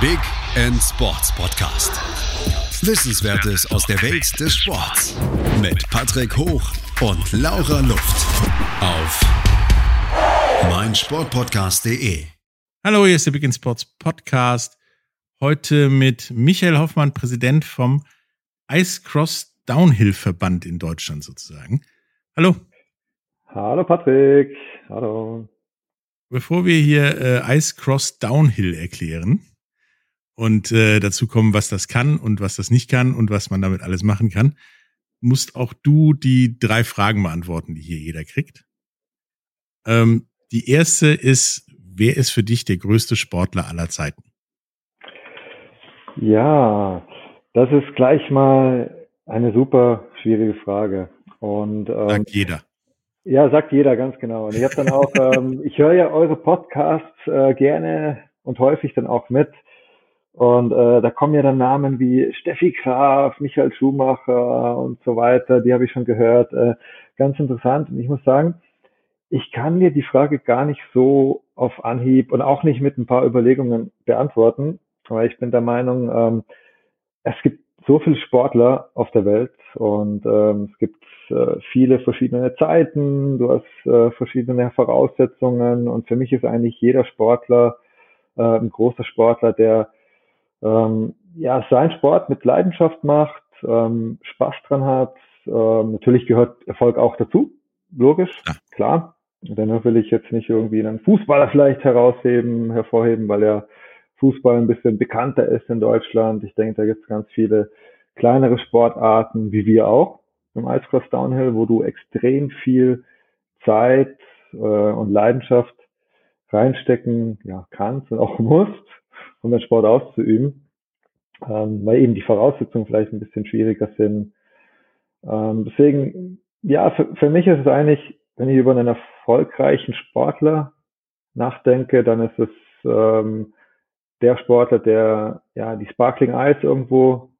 Big End Sports Podcast. Wissenswertes aus der Welt des Sports mit Patrick Hoch und Laura Luft auf meinsportpodcast.de. Hallo, hier ist der Big End Sports Podcast. Heute mit Michael Hoffmann, Präsident vom Ice Cross Downhill Verband in Deutschland sozusagen. Hallo. Hallo Patrick. Hallo. Bevor wir hier äh, Ice Cross Downhill erklären und äh, dazu kommen, was das kann und was das nicht kann und was man damit alles machen kann, musst auch du die drei Fragen beantworten, die hier jeder kriegt. Ähm, die erste ist, wer ist für dich der größte Sportler aller Zeiten? Ja, das ist gleich mal eine super schwierige Frage. Und ähm, sagt jeder. Ja, sagt jeder ganz genau. Und ich habe dann auch, ähm, ich höre ja eure Podcasts äh, gerne und häufig dann auch mit. Und äh, da kommen ja dann Namen wie Steffi Graf, Michael Schumacher und so weiter. Die habe ich schon gehört. Äh, ganz interessant. Und ich muss sagen, ich kann dir die Frage gar nicht so auf Anhieb und auch nicht mit ein paar Überlegungen beantworten, weil ich bin der Meinung, ähm, es gibt so viele Sportler auf der Welt und ähm, es gibt äh, viele verschiedene Zeiten, du hast äh, verschiedene Voraussetzungen und für mich ist eigentlich jeder Sportler äh, ein großer Sportler, der ähm, ja seinen Sport mit Leidenschaft macht, ähm, Spaß dran hat. Ähm, natürlich gehört Erfolg auch dazu, logisch, ja. klar. Dennoch will ich jetzt nicht irgendwie einen Fußballer vielleicht herausheben, hervorheben, weil er Fußball ein bisschen bekannter ist in Deutschland. Ich denke, da gibt es ganz viele kleinere Sportarten, wie wir auch im Icecross Downhill, wo du extrem viel Zeit äh, und Leidenschaft reinstecken ja, kannst und auch musst, um den Sport auszuüben, ähm, weil eben die Voraussetzungen vielleicht ein bisschen schwieriger sind. Ähm, deswegen, ja, für, für mich ist es eigentlich, wenn ich über einen erfolgreichen Sportler nachdenke, dann ist es ähm, der Sportler, der ja die Sparkling Eyes irgendwo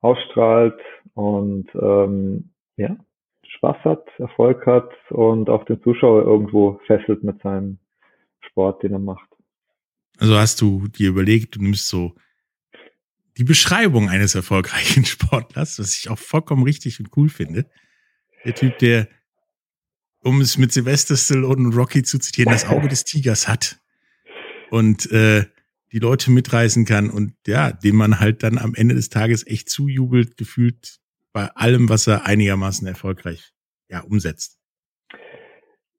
ausstrahlt und ähm, ja, Spaß hat, Erfolg hat und auch den Zuschauer irgendwo fesselt mit seinem Sport, den er macht. Also hast du dir überlegt, du nimmst so die Beschreibung eines erfolgreichen Sportlers, was ich auch vollkommen richtig und cool finde. Der Typ, der, um es mit Sylvester Stallone und Rocky zu zitieren, das Auge des Tigers hat. Und äh, die Leute mitreißen kann und ja, dem man halt dann am Ende des Tages echt zujubelt, gefühlt bei allem, was er einigermaßen erfolgreich ja, umsetzt.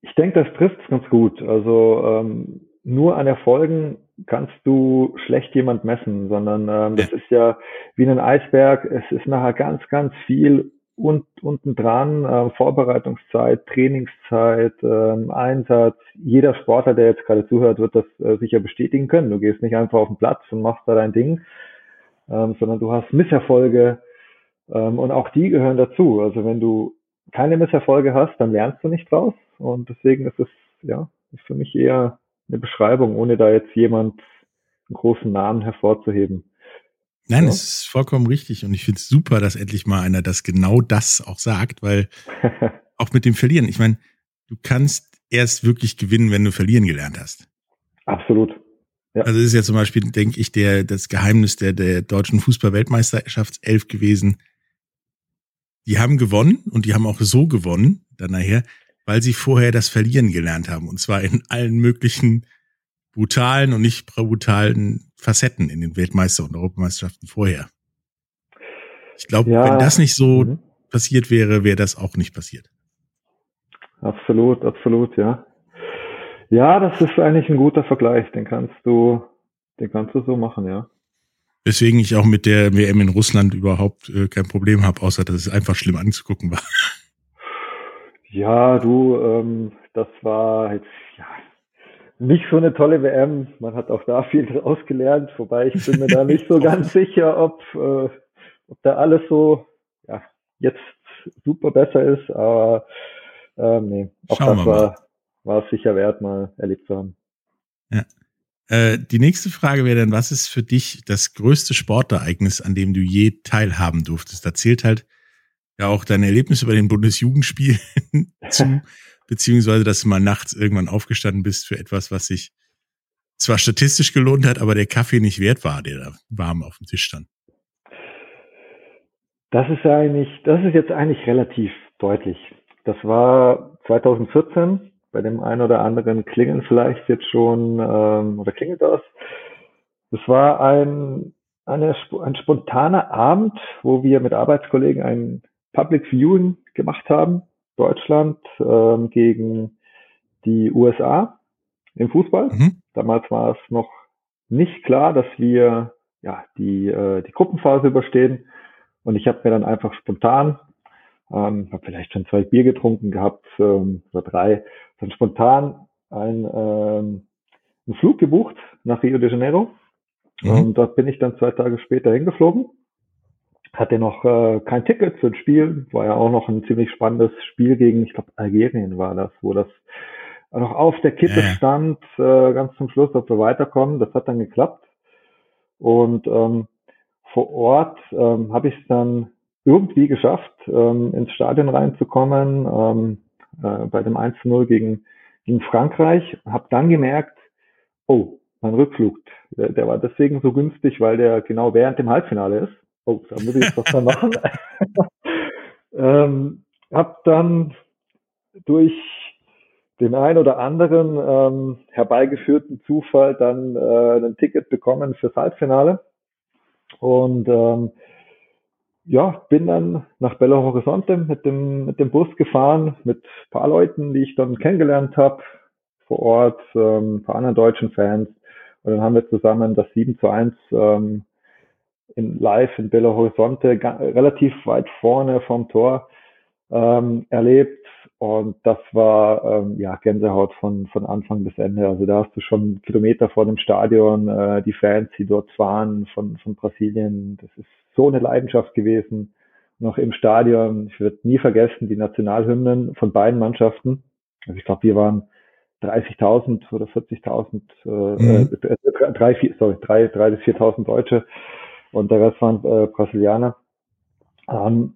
Ich denke, das trifft es ganz gut. Also ähm, nur an Erfolgen kannst du schlecht jemand messen, sondern ähm, das ist ja wie ein Eisberg. Es ist nachher ganz, ganz viel und unten dran äh, Vorbereitungszeit, Trainingszeit, äh, Einsatz. Jeder Sportler, der jetzt gerade zuhört, wird das äh, sicher bestätigen können. Du gehst nicht einfach auf den Platz und machst da dein Ding, ähm, sondern du hast Misserfolge ähm, und auch die gehören dazu. Also wenn du keine Misserfolge hast, dann lernst du nicht draus und deswegen ist es ja ist für mich eher eine Beschreibung, ohne da jetzt jemand einen großen Namen hervorzuheben. Nein, ja. es ist vollkommen richtig und ich finde es super, dass endlich mal einer das genau das auch sagt, weil auch mit dem Verlieren, ich meine, du kannst erst wirklich gewinnen, wenn du verlieren gelernt hast. Absolut. Ja. Also ist ja zum Beispiel, denke ich, der das Geheimnis der der deutschen Fußball-Weltmeisterschaftself gewesen. Die haben gewonnen und die haben auch so gewonnen dann nachher, weil sie vorher das Verlieren gelernt haben und zwar in allen möglichen brutalen und nicht brutalen Facetten in den Weltmeister- und Europameisterschaften vorher. Ich glaube, ja, wenn das nicht so mhm. passiert wäre, wäre das auch nicht passiert. Absolut, absolut, ja. Ja, das ist eigentlich ein guter Vergleich. Den kannst du, den kannst du so machen, ja. Weswegen ich auch mit der WM in Russland überhaupt äh, kein Problem habe, außer dass es einfach schlimm anzugucken war. Ja, du, ähm, das war jetzt, ja, nicht so eine tolle WM. Man hat auch da viel draus gelernt, wobei ich bin mir da nicht so ganz sicher, ob, äh, ob da alles so ja, jetzt super besser ist, aber ähm, nee, auch Schauen das war, war es sicher wert, mal erlebt zu haben. Ja. Äh, die nächste Frage wäre dann, was ist für dich das größte Sportereignis, an dem du je teilhaben durftest? Da zählt halt ja auch deine Erlebnisse bei den Bundesjugendspielen zu beziehungsweise dass du mal nachts irgendwann aufgestanden bist für etwas, was sich zwar statistisch gelohnt hat, aber der Kaffee nicht wert war, der da warm auf dem Tisch stand. Das ist eigentlich, das ist jetzt eigentlich relativ deutlich. Das war 2014. Bei dem einen oder anderen klingeln vielleicht jetzt schon ähm, oder klingelt das. Das war ein, eine, ein spontaner Abend, wo wir mit Arbeitskollegen ein Public Viewing gemacht haben. Deutschland ähm, gegen die USA im Fußball. Mhm. Damals war es noch nicht klar, dass wir ja die äh, die Gruppenphase überstehen. Und ich habe mir dann einfach spontan, ähm, habe vielleicht schon zwei Bier getrunken gehabt ähm, oder drei, dann spontan ein, ähm, einen Flug gebucht nach Rio de Janeiro. Mhm. Und dort bin ich dann zwei Tage später hingeflogen. Hatte noch äh, kein Ticket für ein Spiel, war ja auch noch ein ziemlich spannendes Spiel gegen, ich glaube, Algerien war das, wo das noch auf der Kippe ja. stand, äh, ganz zum Schluss, ob wir weiterkommen. Das hat dann geklappt. Und ähm, vor Ort ähm, habe ich es dann irgendwie geschafft, ähm, ins Stadion reinzukommen, ähm, äh, bei dem 1-0 gegen, gegen Frankreich. Habe dann gemerkt, oh, mein Rückflug, der, der, war deswegen so günstig, weil der genau während dem Halbfinale ist. Oh, da muss ich jetzt was machen. ähm, hab dann durch den ein oder anderen ähm, herbeigeführten Zufall dann äh, ein Ticket bekommen fürs Halbfinale und ähm, ja, bin dann nach Belo Horizonte mit dem, mit dem Bus gefahren, mit paar Leuten, die ich dann kennengelernt habe vor Ort, ähm, paar anderen deutschen Fans. Und dann haben wir zusammen das 7 zu 1 ähm, in live in Belo Horizonte, relativ weit vorne vom Tor ähm, erlebt. Und das war ähm, ja Gänsehaut von, von Anfang bis Ende. Also da hast du schon Kilometer vor dem Stadion, äh, die Fans, die dort waren von, von Brasilien. Das ist so eine Leidenschaft gewesen. Noch im Stadion, ich werde nie vergessen, die Nationalhymnen von beiden Mannschaften. Also ich glaube, wir waren 30.000 oder 40.000, äh, mhm. äh, drei, vier, sorry, drei, drei bis 4.000 Deutsche und der Rest waren äh, Brasilianer. Ähm,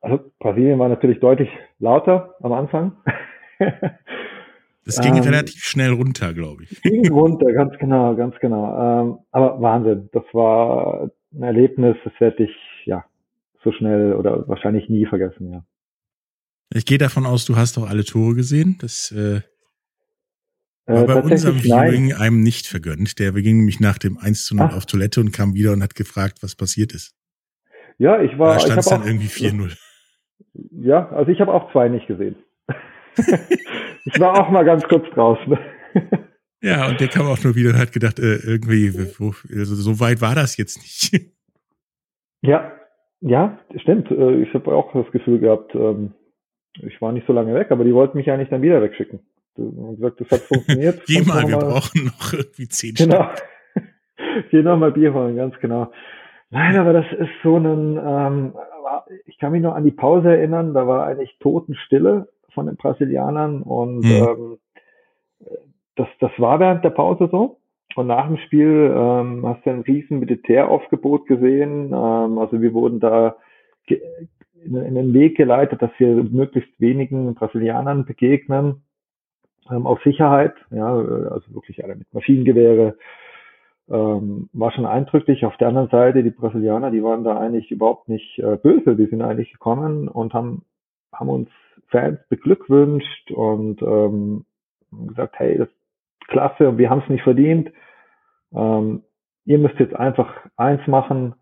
also Brasilien war natürlich deutlich lauter am Anfang. Es ging ähm, relativ schnell runter, glaube ich. Ging runter, ganz genau, ganz genau. Ähm, aber Wahnsinn, das war ein Erlebnis, das werde ich ja so schnell oder wahrscheinlich nie vergessen, ja. Ich gehe davon aus, du hast auch alle Tore gesehen. Das äh, war äh, bei unserem Viewing nein. einem nicht vergönnt. Der ging nämlich nach dem 1 zu 0 Ach. auf Toilette und kam wieder und hat gefragt, was passiert ist. Ja, ich war. Da stand es dann auch, irgendwie 4-0. Ja, also ich habe auch zwei nicht gesehen. ich war auch mal ganz kurz draußen. ja, und der kam auch nur wieder und hat gedacht, äh, irgendwie, also so weit war das jetzt nicht. ja, ja, stimmt. Äh, ich habe auch das Gefühl gehabt, ähm, ich war nicht so lange weg, aber die wollten mich eigentlich dann wieder wegschicken. Hast gesagt, das hat funktioniert. Geh mal, wir brauchen noch irgendwie zehn Genau. Geh noch mal Bier holen, ganz genau. Nein, aber das ist so ein, ähm, ich kann mich noch an die Pause erinnern, da war eigentlich Totenstille von den Brasilianern und mhm. ähm, das, das war während der Pause so. Und nach dem Spiel ähm, hast du ein riesen Militäraufgebot gesehen. Ähm, also wir wurden da in den Weg geleitet, dass wir möglichst wenigen Brasilianern begegnen. Ähm, auf Sicherheit, ja, also wirklich alle mit Maschinengewehre, ähm, war schon eindrücklich. Auf der anderen Seite, die Brasilianer, die waren da eigentlich überhaupt nicht äh, böse. Die sind eigentlich gekommen und haben, haben uns Fans beglückwünscht und ähm, gesagt, hey, das ist klasse und wir haben es nicht verdient. Ähm, ihr müsst jetzt einfach eins machen,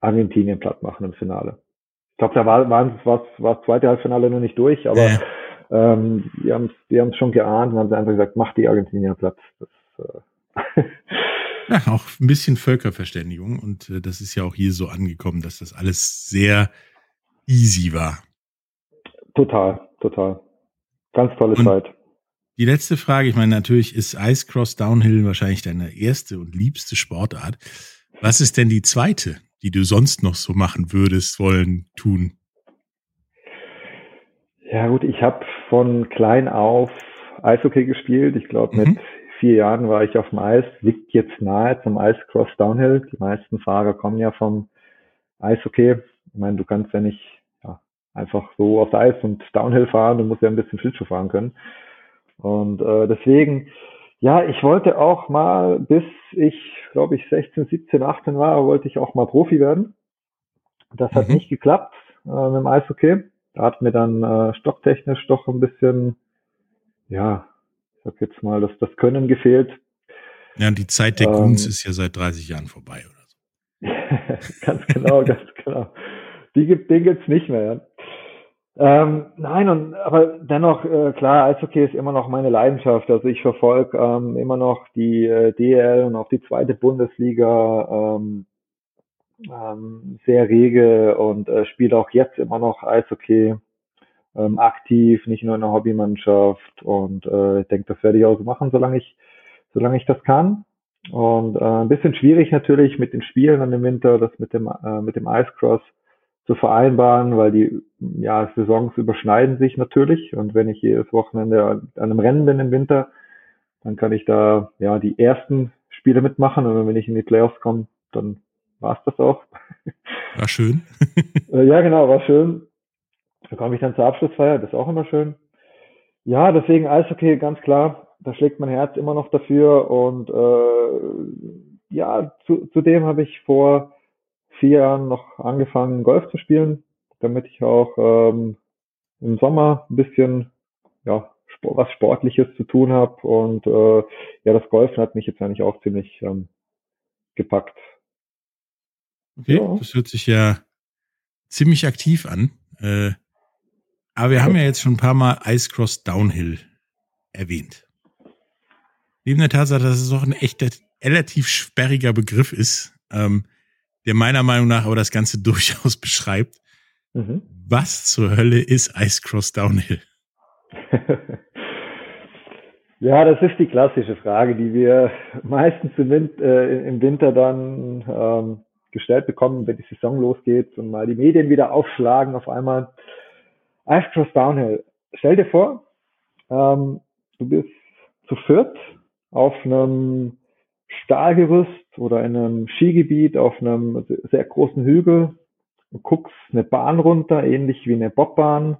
Argentinien platt machen im Finale. Ich glaube, da war, war, war, war das zweite Halbfinale noch nicht durch, aber ja. Ähm, die haben es schon geahnt und haben einfach gesagt, mach die Argentinier platt. Das, äh, Ja, auch ein bisschen Völkerverständigung und äh, das ist ja auch hier so angekommen, dass das alles sehr easy war. Total, total. Ganz tolle und Zeit. Die letzte Frage, ich meine, natürlich ist Ice Cross Downhill wahrscheinlich deine erste und liebste Sportart. Was ist denn die zweite, die du sonst noch so machen würdest, wollen, tun? Ja gut, ich habe von klein auf Eishockey gespielt. Ich glaube, mit mhm vier Jahren war ich auf dem Eis, liegt jetzt nahe zum Ice Cross Downhill. Die meisten Fahrer kommen ja vom Eishockey. Ich meine, du kannst ja nicht ja, einfach so aufs Eis und Downhill fahren, du musst ja ein bisschen Schlittschuh fahren können. Und äh, deswegen, Ja, ich wollte auch mal, bis ich, glaube ich, 16, 17, 18 war, wollte ich auch mal Profi werden. Das hat Mhm. nicht geklappt äh, mit dem Eishockey. Da hat mir dann äh, stocktechnisch doch ein bisschen, ja, ich sag jetzt mal, das, das Können gefehlt. Ja, und die Zeit der Ähm, Goons ist ja seit 30 Jahren vorbei oder so. ganz genau, ganz genau. Die gibt, den gibt's nicht mehr. Ja. Ähm, nein, und aber dennoch, äh, klar, Eishockey ist immer noch meine Leidenschaft. Also ich verfolge ähm, immer noch die äh, DL und auch die zweite Bundesliga ähm, ähm, sehr rege und äh, spiele auch jetzt immer noch Eishockey ähm, aktiv, nicht nur in der Hobbymannschaft. Und äh, ich denke, das werde ich auch so machen, solange ich, solange ich das kann. Und äh, ein bisschen schwierig natürlich mit den Spielen an dem Winter, das mit dem äh, mit dem Icecross zu vereinbaren, weil die ja, Saisons überschneiden sich natürlich. Und wenn ich jedes Wochenende an einem Rennen bin im Winter, dann kann ich da ja die ersten Spiele mitmachen. Und wenn ich in die Playoffs komme, dann war's das auch. War schön. Äh, ja, genau, war schön. Da komme ich dann zur Abschlussfeier, das ist auch immer schön. Ja, deswegen Eishockey, ganz klar, da schlägt mein Herz immer noch dafür. Und äh, ja, zu, zudem habe ich vor vier Jahren noch angefangen, Golf zu spielen, damit ich auch ähm, im Sommer ein bisschen ja, was Sportliches zu tun habe. Und äh, ja, das Golfen hat mich jetzt eigentlich auch ziemlich ähm, gepackt. Okay, Ja. das hört sich ja ziemlich aktiv an. Äh, aber wir haben ja jetzt schon ein paar Mal Icecross Downhill erwähnt. Neben der Tatsache, dass es auch ein echt relativ sperriger Begriff ist, ähm, der meiner Meinung nach aber das Ganze durchaus beschreibt. Mhm. Was zur Hölle ist Icecross Downhill? Ja, das ist die klassische Frage, die wir meistens im, Win äh, im Winter dann ähm, gestellt bekommen, wenn die Saison losgeht und mal die Medien wieder aufschlagen auf einmal. Ice Cross Downhill. Stell dir vor, ähm, du bist zu viert auf einem Stahlgerüst oder in einem Skigebiet auf einem sehr großen Hügel und guckst eine Bahn runter, ähnlich wie eine Bobbahn,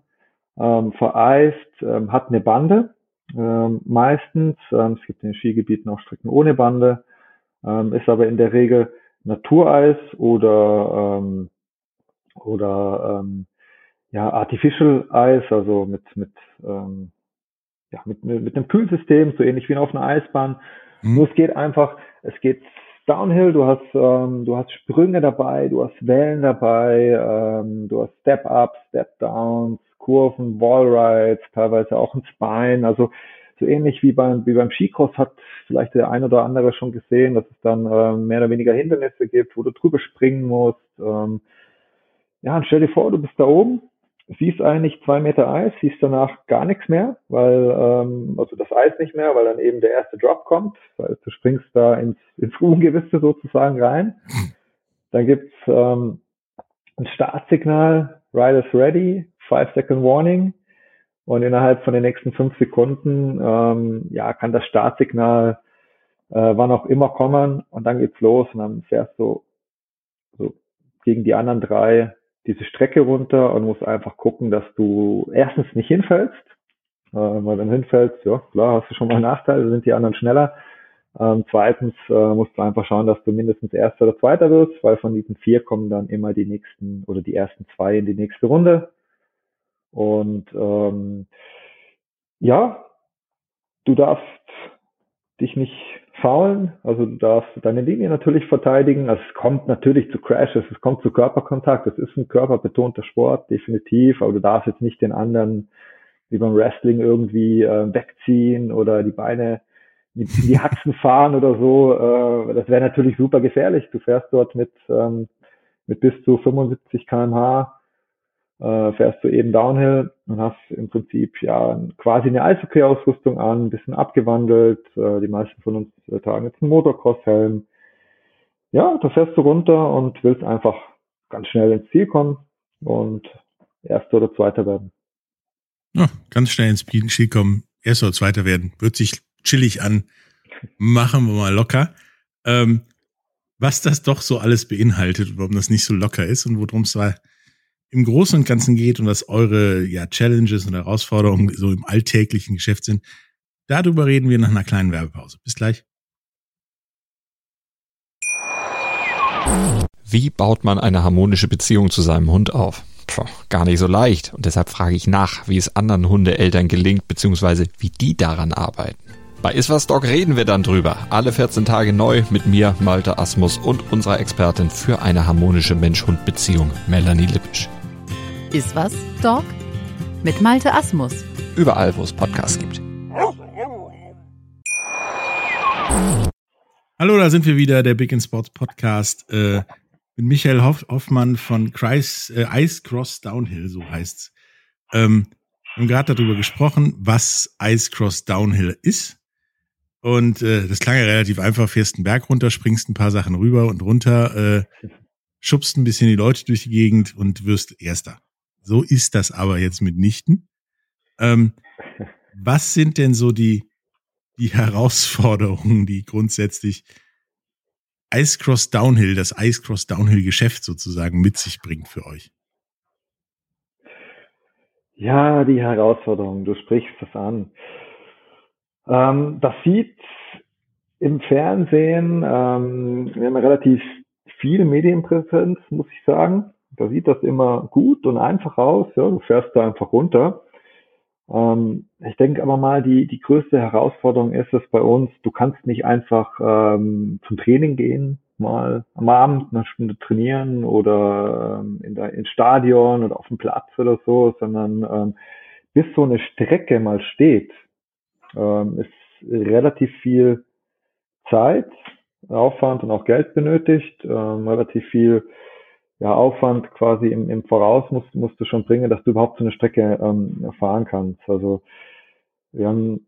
ähm, vereist, ähm, hat eine Bande ähm, meistens. Ähm, es gibt in den Skigebieten auch Strecken ohne Bande, ähm, ist aber in der Regel Natureis oder ähm, oder ähm, ja Artificial Eis, also mit mit ähm, ja mit mit einem Kühlsystem, so ähnlich wie auf einer Eisbahn. Hm? Nur es geht einfach, es geht Downhill, du hast, ähm, du hast Sprünge dabei, du hast Wellen dabei, ähm, du hast Step-Ups, Step-Downs, Kurven, Wallrides, teilweise auch ein Spine, also so ähnlich wie beim, wie beim Skicross hat vielleicht der ein oder andere schon gesehen, dass es dann ähm, mehr oder weniger Hindernisse gibt, wo du drüber springen musst. Ähm, ja, und stell dir vor, du bist da oben, siehst eigentlich zwei Meter Eis, siehst danach gar nichts mehr, weil, ähm, also das Eis nicht mehr, weil dann eben der erste Drop kommt, weil du springst da ins, ins Ungewisse sozusagen rein. Dann gibt's ähm, ein Startsignal, Riders ready, five second warning. Und innerhalb von den nächsten fünf Sekunden, ähm, ja, kann das Startsignal äh, wann auch immer kommen und dann geht's los und dann fährst du so gegen die anderen drei diese Strecke runter und musst einfach gucken, dass du erstens nicht hinfällst, äh, weil wenn du hinfällst, ja klar, hast du schon mal einen Nachteil, sind die anderen schneller. Ähm, zweitens äh, musst du einfach schauen, dass du mindestens Erster oder Zweiter wirst, weil von diesen vier kommen dann immer die nächsten oder die ersten zwei in die nächste Runde. Und ähm, ja, du darfst dich nicht faulen, also du darfst deine Linie natürlich verteidigen. Also es kommt natürlich zu Crashes, es kommt zu Körperkontakt. Es ist ein körperbetonter Sport, definitiv, aber du darfst jetzt nicht den anderen wie beim Wrestling irgendwie äh, wegziehen oder die Beine in die Haxen fahren oder so. Äh, das wäre natürlich super gefährlich. Du fährst dort mit, ähm, mit bis zu 75 kmh äh, fährst du eben Downhill und hast im Prinzip ja quasi eine Eishockey-Ausrüstung an, ein bisschen abgewandelt. Äh, die meisten von uns äh, tragen jetzt einen Motocross-Helm. Ja, da fährst du runter und willst einfach ganz schnell ins Ziel kommen und Erster oder Zweiter werden. Ja, ganz schnell ins Spiel kommen, Erster oder Zweiter werden. Wird sich chillig an. Machen wir mal locker. Ähm, was das doch so alles beinhaltet warum das nicht so locker ist und worum es zwar im Großen und Ganzen geht und was eure ja, Challenges und Herausforderungen so im alltäglichen Geschäft sind, Darüber reden wir nach einer kleinen Werbepause. Bis gleich. Wie baut man eine harmonische Beziehung zu seinem Hund auf? Puh, gar nicht so leicht. Und deshalb frage ich nach, wie es anderen Hundeeltern gelingt, beziehungsweise wie die daran arbeiten. Bei Iswas Dog reden wir dann drüber. Alle 14 Tage neu mit mir, Malte Asmus und unserer Expertin für eine harmonische Mensch-Hund-Beziehung, Melanie Lippisch. Iswas Dog mit Malte Asmus. Überall, wo es Podcasts gibt. Hallo, da sind wir wieder, der Big in Sports Podcast. Äh, mit Michael Hoff Hoffmann von Kreis, äh, Ice Cross Downhill, so heißt's. Ähm, wir haben gerade darüber gesprochen, was Ice Cross Downhill ist. Und äh, das klang ja relativ einfach, fährst einen Berg runter, springst ein paar Sachen rüber und runter, äh, schubst ein bisschen die Leute durch die Gegend und wirst Erster. So ist das aber jetzt mitnichten. Ähm, was sind denn so die, die Herausforderungen, die grundsätzlich Ice Cross Downhill, das Ice Cross Downhill Geschäft sozusagen mit sich bringt für euch? Ja, die Herausforderung, du sprichst das an. Ähm, das sieht im Fernsehen, ähm, wir haben relativ viel Medienpräsenz, muss ich sagen. Da sieht das immer gut und einfach aus. Ja, du fährst da einfach runter. Ähm, ich denke aber mal, die, die größte Herausforderung ist es bei uns, du kannst nicht einfach ähm, zum Training gehen, mal am Abend eine Stunde trainieren oder ähm, in der, ins Stadion oder auf dem Platz oder so, sondern ähm, bis so eine Strecke mal steht, ähm, ist relativ viel Zeit, Aufwand und auch Geld benötigt, ähm, relativ viel ja, Aufwand quasi im, im Voraus musst, musst du schon bringen, dass du überhaupt so eine Strecke ähm, fahren kannst. Also wir haben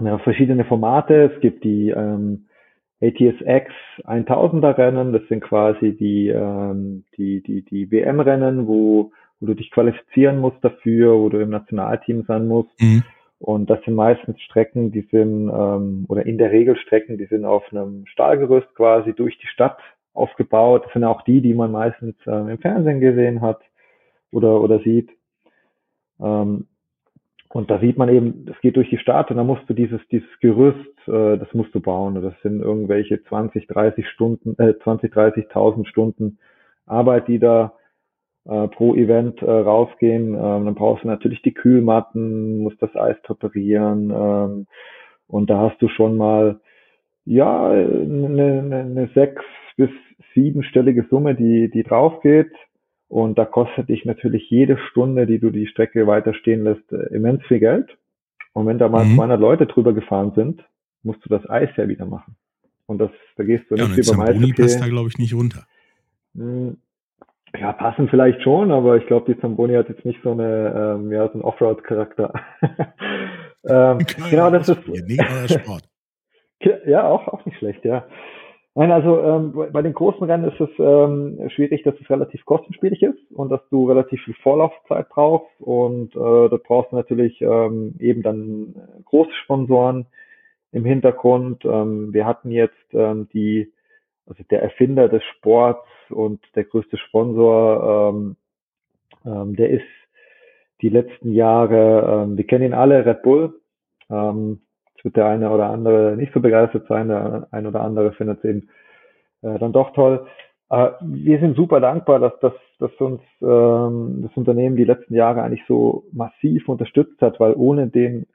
ja, verschiedene Formate. Es gibt die ähm, ATSX 1000er Rennen, das sind quasi die, ähm, die, die, die WM-Rennen, wo, wo du dich qualifizieren musst dafür, wo du im Nationalteam sein musst. Mhm. Und das sind meistens Strecken, die sind, ähm, oder in der Regel Strecken, die sind auf einem Stahlgerüst quasi durch die Stadt aufgebaut. Das sind auch die, die man meistens ähm, im Fernsehen gesehen hat oder, oder sieht. Ähm, und da sieht man eben, es geht durch die Stadt und da musst du dieses, dieses Gerüst, äh, das musst du bauen. Und das sind irgendwelche 20, 30 Stunden, äh, 20, 30.000 Stunden Arbeit, die da äh, pro Event äh, rausgehen. Ähm, dann brauchst du natürlich die Kühlmatten, musst das Eis präparieren. Ähm, und da hast du schon mal, ja, eine, eine, eine sechs bis siebenstellige Summe, die, die drauf geht. Und da kostet dich natürlich jede Stunde, die du die Strecke weiter stehen lässt, äh, immens viel Geld. Und wenn da mal mhm. 200 Leute drüber gefahren sind, musst du das Eis ja wieder machen. Und das, da gehst du ja, nicht über Eis. passt da, glaube ich, nicht runter. Ja, passen vielleicht schon, aber ich glaube, die Zamboni hat jetzt nicht so eine, ähm, ja, so einen Offroad-Charakter. ähm, genau, das ist. Sport. Ja, auch, auch nicht schlecht, ja. Nein, also ähm, bei den großen Rennen ist es ähm, schwierig, dass es relativ kostenspielig ist und dass du relativ viel Vorlaufzeit brauchst und äh, da brauchst du natürlich ähm, eben dann große Sponsoren im Hintergrund. Ähm, wir hatten jetzt ähm, die, also der Erfinder des Sports und der größte Sponsor, ähm, ähm, der ist die letzten Jahre, ähm, wir kennen ihn alle, Red Bull. Ähm, wird der eine oder andere nicht so begeistert sein, der ein oder andere findet es eben äh, dann doch toll. Äh, wir sind super dankbar, dass, dass, dass uns ähm, das Unternehmen die letzten Jahre eigentlich so massiv unterstützt hat, weil ohne den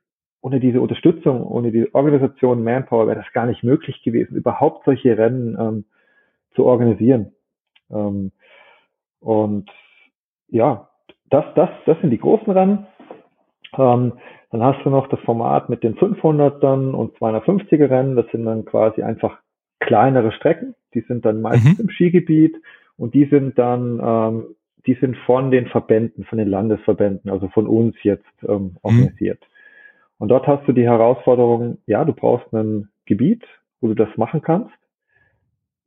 ohne diese Unterstützung, ohne die Organisation Manpower wäre das gar nicht möglich gewesen, überhaupt solche Rennen ähm, zu organisieren. Ähm, und ja, das, das, das sind die großen Rennen. Ähm, dann hast du noch das Format mit den 500ern und 250er Rennen. Das sind dann quasi einfach kleinere Strecken. Die sind dann meistens mhm. im Skigebiet und die sind dann, ähm, die sind von den Verbänden, von den Landesverbänden, also von uns jetzt ähm, mhm. organisiert. Mhm. Und dort hast du die Herausforderung, ja, du brauchst ein Gebiet, wo du das machen kannst.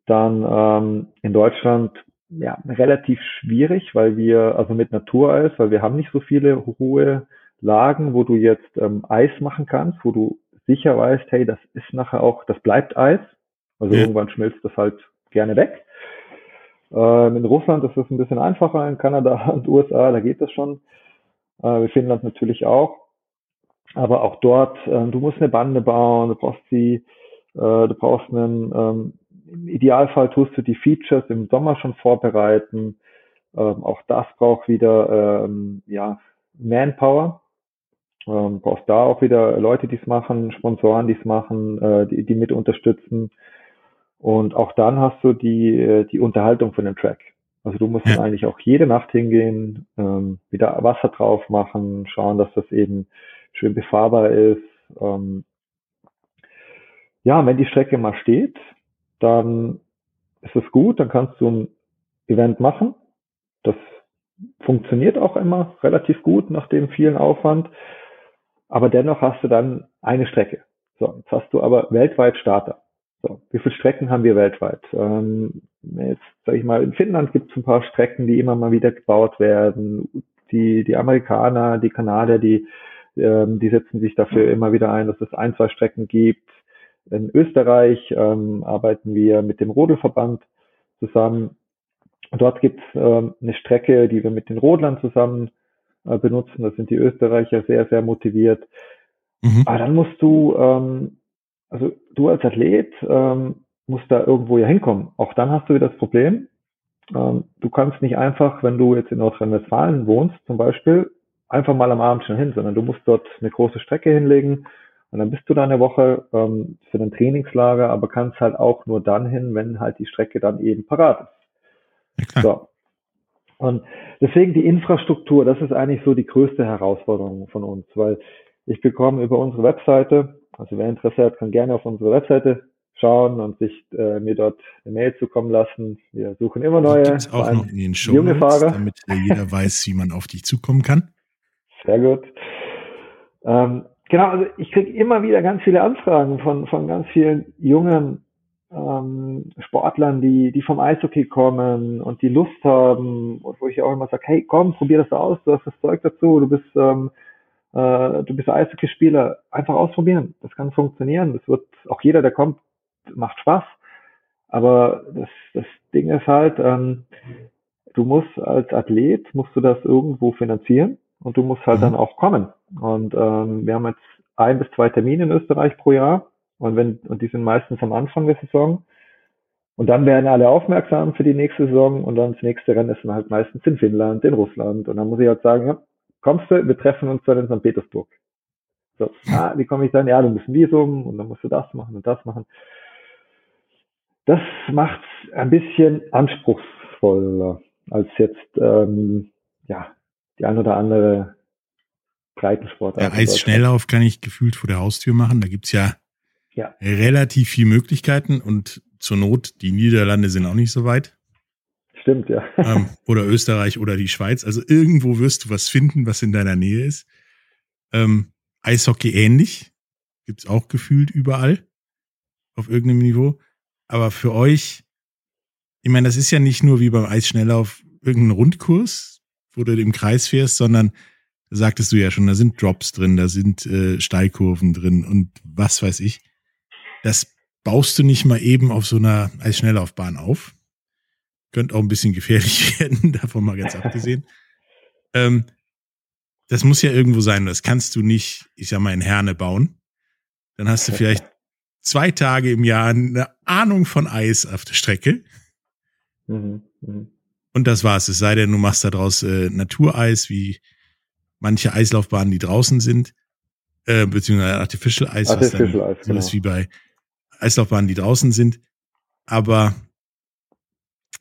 Dann ähm, in Deutschland ja relativ schwierig, weil wir also mit Natureis, weil wir haben nicht so viele hohe Lagen, wo du jetzt ähm, Eis machen kannst, wo du sicher weißt, hey, das ist nachher auch, das bleibt Eis. Also ja. irgendwann schmilzt das halt gerne weg. Ähm, in Russland ist das ein bisschen einfacher, in Kanada und USA, da geht das schon. Äh, in Finnland natürlich auch. Aber auch dort, äh, du musst eine Bande bauen, du brauchst sie, äh, du brauchst einen, ähm, im Idealfall tust du die Features im Sommer schon vorbereiten. Ähm, auch das braucht wieder ähm, ja, Manpower. Ähm, brauchst da auch wieder Leute, die es machen, Sponsoren, die es machen, äh, die, die mit unterstützen. Und auch dann hast du die, äh, die Unterhaltung von dem Track. Also du musst ja. dann eigentlich auch jede Nacht hingehen, ähm, wieder Wasser drauf machen, schauen, dass das eben schön befahrbar ist. Ähm, ja, wenn die Strecke mal steht, dann ist es gut, dann kannst du ein Event machen. Das funktioniert auch immer relativ gut nach dem vielen Aufwand. Aber dennoch hast du dann eine Strecke. So, jetzt hast du aber weltweit Starter. So, wie viele Strecken haben wir weltweit? Ähm, jetzt sage ich mal, in Finnland gibt es ein paar Strecken, die immer mal wieder gebaut werden. Die, die Amerikaner, die Kanadier, die, ähm, die setzen sich dafür immer wieder ein, dass es ein, zwei Strecken gibt. In Österreich ähm, arbeiten wir mit dem Rodelverband zusammen. dort gibt es ähm, eine Strecke, die wir mit den Rodlern zusammen äh, benutzen. Da sind die Österreicher sehr, sehr motiviert. Mhm. Aber dann musst du ähm, also du als Athlet ähm, musst da irgendwo ja hinkommen. Auch dann hast du wieder das Problem, ähm, du kannst nicht einfach, wenn du jetzt in Nordrhein-Westfalen wohnst zum Beispiel, einfach mal am Abend schon hin, sondern du musst dort eine große Strecke hinlegen und dann bist du da eine Woche ähm, für ein Trainingslager, aber kannst halt auch nur dann hin, wenn halt die Strecke dann eben parat ist. Ja, so. Und deswegen die Infrastruktur, das ist eigentlich so die größte Herausforderung von uns, weil ich bekomme über unsere Webseite also wer Interesse hat, kann gerne auf unsere Webseite schauen und sich äh, mir dort eine Mail zukommen lassen. Wir suchen immer neue, Gibt's auch noch in den Show junge Fahrer. damit jeder weiß, wie man auf dich zukommen kann. Sehr gut. Ähm, genau, also ich kriege immer wieder ganz viele Anfragen von, von ganz vielen jungen ähm, Sportlern, die, die vom Eishockey kommen und die Lust haben und wo ich auch immer sage, hey, komm, probier das aus, du hast das Zeug dazu, du bist ähm, äh, du bist Eishockeyspieler, einfach ausprobieren. Das kann funktionieren. Das wird auch jeder, der kommt, macht Spaß. Aber das, das Ding ist halt, ähm, du musst als Athlet, musst du das irgendwo finanzieren und du musst halt mhm. dann auch kommen. Und ähm, wir haben jetzt ein bis zwei Termine in Österreich pro Jahr und wenn und die sind meistens am Anfang der Saison. Und dann werden alle aufmerksam für die nächste Saison und dann das nächste Rennen ist dann halt meistens in Finnland, in Russland. Und dann muss ich halt sagen, ja, kommst du, wir treffen uns dann in St. Petersburg. So, ah, wie komme ich dann? Ja, du musst ein Visum und dann musst du das machen und das machen. Das macht ein bisschen anspruchsvoller als jetzt ähm, ja die ein oder andere Breitensport. Ja, Eisschnelllauf kann ich gefühlt vor der Haustür machen. Da gibt's ja, ja relativ viele Möglichkeiten und zur Not, die Niederlande sind auch nicht so weit. Stimmt, ja. Ähm, oder Österreich oder die Schweiz. Also irgendwo wirst du was finden, was in deiner Nähe ist. Ähm, Eishockey ähnlich. Gibt's auch gefühlt überall. Auf irgendeinem Niveau. Aber für euch, ich meine, das ist ja nicht nur wie beim Eisschnelllauf irgendein Rundkurs, wo du im Kreis fährst, sondern sagtest du ja schon, da sind Drops drin, da sind äh, Steilkurven drin und was weiß ich. Das baust du nicht mal eben auf so einer Eisschnelllaufbahn auf, könnte auch ein bisschen gefährlich werden, davon mal ganz abgesehen. Ähm, das muss ja irgendwo sein. Das kannst du nicht, ich sag mal, in Herne bauen. Dann hast du vielleicht zwei Tage im Jahr eine Ahnung von Eis auf der Strecke. Mhm, mh. Und das war's. Es sei denn, du machst daraus äh, Natureis, wie manche Eislaufbahnen, die draußen sind, äh, beziehungsweise Artificial Eis, Artificial was dann Eis, genau. wie bei Eislaufbahnen, die draußen sind. Aber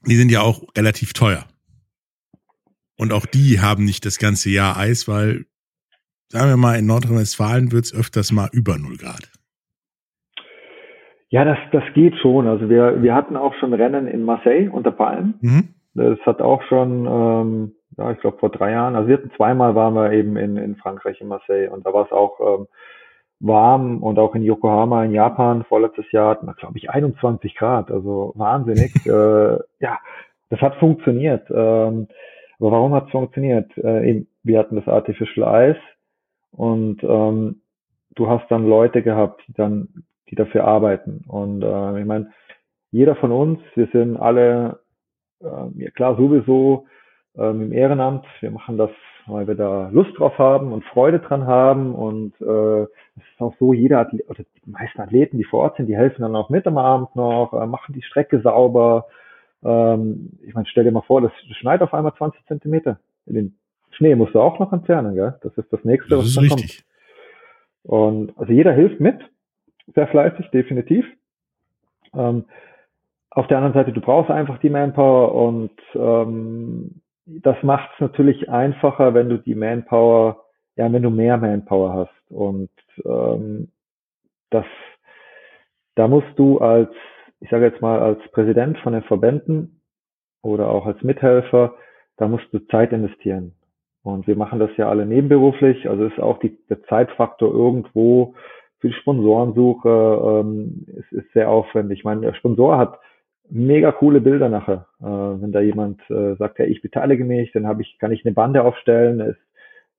die sind ja auch relativ teuer. Und auch die haben nicht das ganze Jahr Eis, weil, sagen wir mal, in Nordrhein-Westfalen wird es öfters mal über 0 Grad. Ja, das, das geht schon. Also wir, wir hatten auch schon Rennen in Marseille unter Palmen. Mhm. Das hat auch schon, ähm, ja, ich glaube vor drei Jahren, also wir hatten zweimal waren wir eben in, in Frankreich in Marseille und da war es auch ähm, warm und auch in Yokohama in Japan vorletztes Jahr hatten wir, glaube ich, 21 Grad, also wahnsinnig. äh, ja, das hat funktioniert. Ähm, aber warum hat es funktioniert? Äh, eben, wir hatten das Artificial Ice und ähm, du hast dann Leute gehabt, die dann, die dafür arbeiten. Und äh, ich meine, jeder von uns, wir sind alle, ja klar sowieso ähm, im Ehrenamt. Wir machen das, weil wir da Lust drauf haben und Freude dran haben. Und äh, es ist auch so, jeder Athlet, oder die meisten Athleten, die vor Ort sind, die helfen dann auch mit am Abend noch, äh, machen die Strecke sauber. Ähm, ich meine, stell dir mal vor, das, das schneit auf einmal 20 Zentimeter. Den Schnee musst du auch noch entfernen, gell? Das ist das nächste, Das was dann richtig. kommt. Und also jeder hilft mit, sehr fleißig, definitiv. Ähm, auf der anderen Seite, du brauchst einfach die Manpower und ähm, das macht es natürlich einfacher, wenn du die Manpower, ja, wenn du mehr Manpower hast. Und ähm, das, da musst du als, ich sage jetzt mal, als Präsident von den Verbänden oder auch als Mithelfer, da musst du Zeit investieren. Und wir machen das ja alle nebenberuflich, also ist auch die, der Zeitfaktor irgendwo für die Sponsorensuche ähm, ist, ist sehr aufwendig. Ich meine, der Sponsor hat mega coole Bilder nachher. Äh, wenn da jemand äh, sagt, ja, ich beteilige mich, dann habe ich, kann ich eine Bande aufstellen, da ist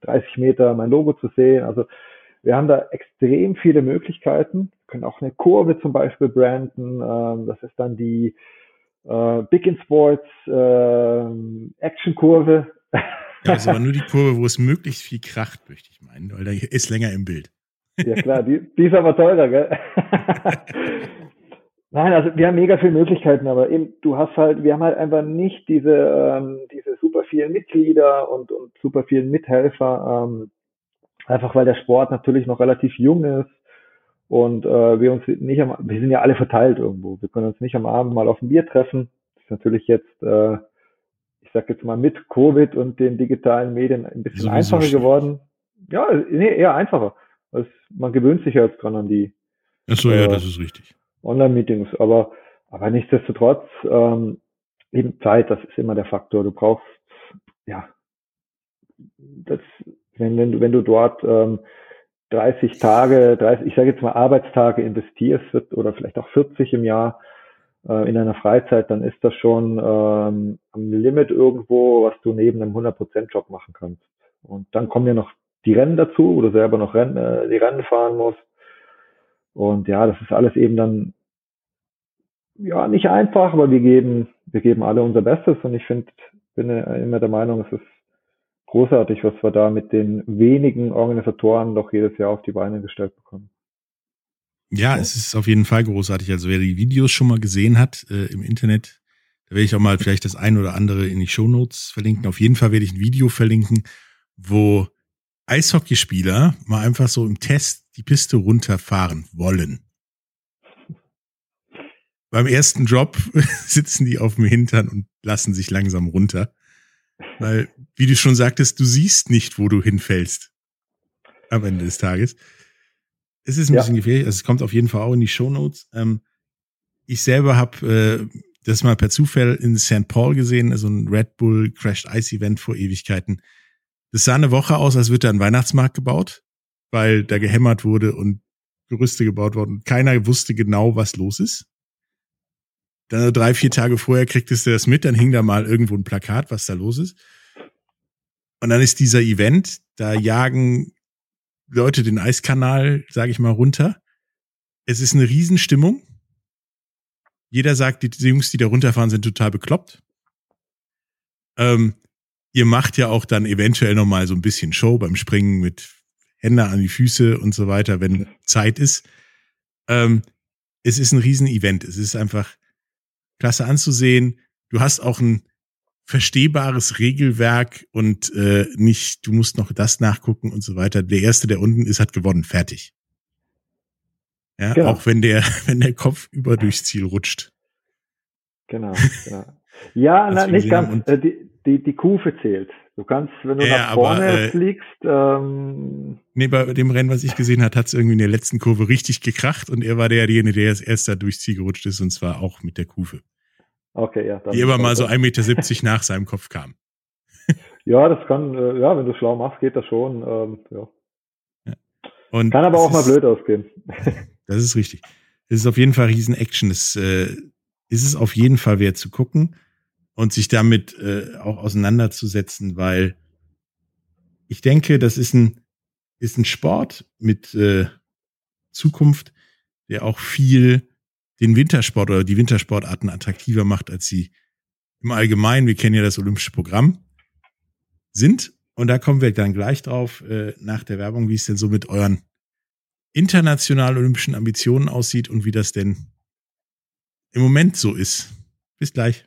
30 Meter mein Logo zu sehen. Also wir haben da extrem viele Möglichkeiten. Wir können auch eine Kurve zum Beispiel branden. Ähm, das ist dann die äh, Big in Sports äh, Action-Kurve. Ja, ist aber nur die Kurve, wo es möglichst viel kracht, möchte ich meinen, weil da ist länger im Bild. Ja klar, die, die ist aber teurer, gell? Nein, also wir haben mega viele Möglichkeiten, aber eben, du hast halt, wir haben halt einfach nicht diese, ähm, diese super vielen Mitglieder und, und super vielen Mithelfer, ähm, einfach weil der Sport natürlich noch relativ jung ist und äh, wir uns nicht am, wir sind ja alle verteilt irgendwo, wir können uns nicht am Abend mal auf ein Bier treffen. Das ist natürlich jetzt, äh, ich sag jetzt mal mit Covid und den digitalen Medien ein bisschen Sowieso einfacher geworden. Ja, nee, eher einfacher. Also man gewöhnt sich ja jetzt dran an die Ach so, ja, Äh, das ist richtig. Online-Meetings, aber, aber nichtsdestotrotz, ähm, eben Zeit, das ist immer der Faktor. Du brauchst, ja, das, wenn, wenn du, wenn du dort ähm, 30 Tage, 30, ich sage jetzt mal Arbeitstage investierst oder vielleicht auch 40 im Jahr äh, in deiner Freizeit, dann ist das schon ähm, am Limit irgendwo, was du neben einem 100%-Job machen kannst. Und dann kommen ja noch die Rennen dazu, wo du selber noch Rennen, äh, die Rennen fahren musst. Und ja, das ist alles eben dann ja nicht einfach, aber wir geben, wir geben alle unser Bestes und ich finde, bin äh, immer der Meinung, es ist großartig, was wir da mit den wenigen Organisatoren doch jedes Jahr auf die Beine gestellt bekommen. Ja, es ist auf jeden Fall großartig. Also wer die Videos schon mal gesehen hat äh, im Internet, da werde ich auch mal vielleicht das ein oder andere in die Shownotes verlinken. Auf jeden Fall werde ich ein Video verlinken, wo Eishockeyspieler mal einfach so im Test die Piste runterfahren wollen. Beim ersten Drop sitzen die auf dem Hintern und lassen sich langsam runter. Weil, wie du schon sagtest, du siehst nicht, wo du hinfällst am Ende des Tages. Es ist ein Ja. bisschen gefährlich. Also es kommt auf jeden Fall auch in die Shownotes. Ähm, ich selber habe äh, das mal per Zufall in St. Paul gesehen, also ein Red Bull Crashed Ice Event vor Ewigkeiten. Das sah eine Woche aus, als würde da ein Weihnachtsmarkt gebaut, weil da gehämmert wurde und Gerüste gebaut wurden. Keiner wusste genau, was los ist. Dann drei, vier Tage vorher kriegtest du das mit, dann hing da mal irgendwo ein Plakat, was da los ist. Und dann ist dieser Event, da jagen Leute den Eiskanal, sage ich mal, runter. Es ist eine Riesenstimmung. Jeder sagt, die, Jungs, die da runterfahren, sind total bekloppt. Ähm, ihr macht ja auch dann eventuell noch mal so ein bisschen Show beim Springen mit Hände an die Füße und so weiter, wenn Zeit ist. Ähm, es ist ein Riesen-Event. Es ist einfach klasse anzusehen. Du hast auch ein verstehbares Regelwerk und äh, nicht, du musst noch das nachgucken und so weiter. Der erste, der unten ist, hat gewonnen. Fertig. Ja, Genau. auch wenn der, wenn der Kopf über durchs Ziel rutscht. Genau, genau. Ja, na, nicht ganz. Äh, die, die, die Kufe zählt. Du kannst, wenn du Ja, nach aber, vorne äh, fliegst, ähm, Nee, bei dem Rennen, was ich gesehen hat, hat es irgendwie in der letzten Kurve richtig gekracht und er war derjenige, der als erster durchs Ziel gerutscht ist und zwar auch mit der Kufe. okay, ja. Die immer mal so dann- 1,70 Meter nach seinem Kopf kam. Ja, das kann, äh, ja, wenn du schlau machst, geht das schon. Ähm, ja. Und Kann aber auch mal ist- blöd ausgehen. Das ist richtig. Es ist auf jeden Fall Riesen-Action. Es äh, ist es auf jeden Fall wert zu gucken und sich damit äh, auch auseinanderzusetzen, weil ich denke, das ist ein, ist ein Sport mit äh, Zukunft, der auch viel den Wintersport oder die Wintersportarten attraktiver macht, als sie im Allgemeinen. Wir kennen ja das olympische Programm. sind. Und da kommen wir dann gleich drauf äh, nach der Werbung, wie es denn so mit euren internationalen olympischen Ambitionen aussieht und wie das denn im Moment so ist. Bis gleich.